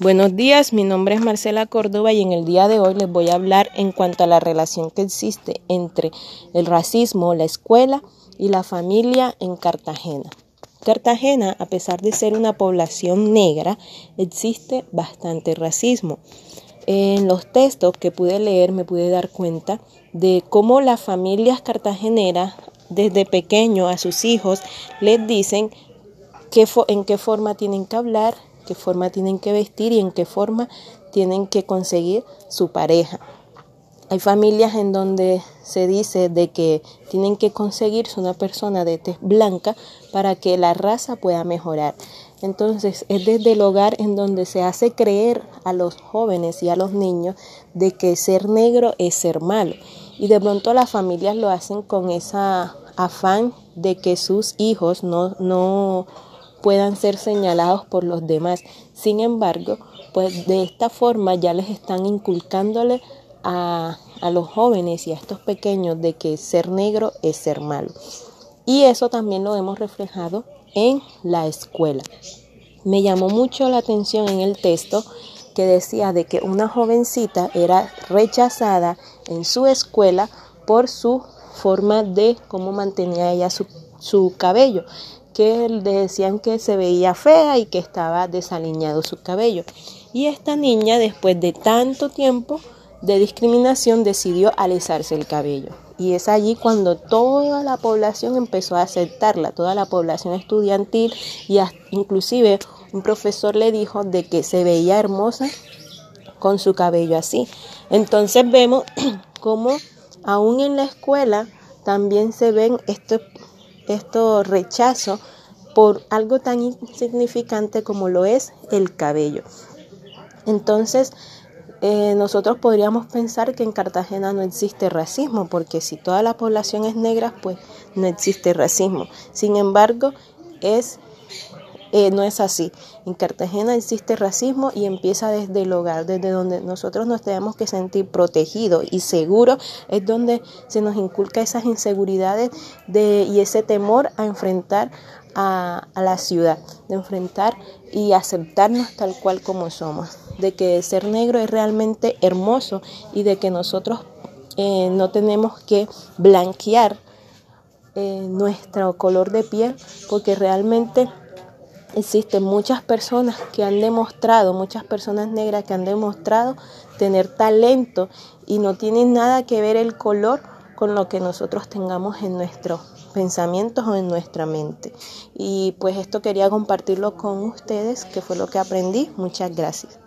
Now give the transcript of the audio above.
Buenos días, mi nombre es Marcela Córdoba y en el día de hoy les voy a hablar en cuanto a la relación que existe entre el racismo, la escuela y la familia en Cartagena. Cartagena, a pesar de ser una población negra, existe bastante racismo. En los textos que pude leer me pude dar cuenta de cómo las familias cartageneras desde pequeño a sus hijos les dicen en qué forma tienen que hablar, qué forma tienen que vestir y en qué forma tienen que conseguir su pareja. Hay familias en donde se dice de que tienen que conseguirse una persona de tez blanca para que la raza pueda mejorar. Entonces es desde el hogar en donde se hace creer a los jóvenes y a los niños de que ser negro es ser malo. Y de pronto las familias lo hacen con esa afán de que sus hijos no, no puedan ser señalados por los demás. Sin embargo, pues de esta forma ya les están inculcándole a, a los jóvenes y a estos pequeños de que ser negro es ser malo. Y eso también lo hemos reflejado en la escuela. Me llamó mucho la atención en el texto que decía de que una jovencita era rechazada en su escuela por su forma de cómo mantenía ella su, su cabello que le decían que se veía fea y que estaba desaliñado su cabello. Y esta niña, después de tanto tiempo de discriminación, decidió alisarse el cabello. Y es allí cuando toda la población empezó a aceptarla, toda la población estudiantil y inclusive un profesor le dijo de que se veía hermosa con su cabello así. Entonces vemos como aún en la escuela también se ven estos esto rechazo por algo tan insignificante como lo es el cabello. Entonces, eh, nosotros podríamos pensar que en Cartagena no existe racismo, porque si toda la población es negra, pues no existe racismo. Sin embargo, es eh, no es así. En Cartagena existe racismo y empieza desde el hogar, desde donde nosotros nos tenemos que sentir protegidos y seguros, es donde se nos inculca esas inseguridades de, y ese temor a enfrentar a, la ciudad, de enfrentar y aceptarnos tal cual como somos, de que ser negro es realmente hermoso y de que nosotros eh, no tenemos que blanquear eh, nuestro color de piel porque realmente existen muchas personas que han demostrado, muchas personas negras que han demostrado tener talento y no tienen nada que ver el color con lo que nosotros tengamos en nuestros pensamientos o en nuestra mente. Y pues esto quería compartirlo con ustedes, que fue lo que aprendí. Muchas gracias.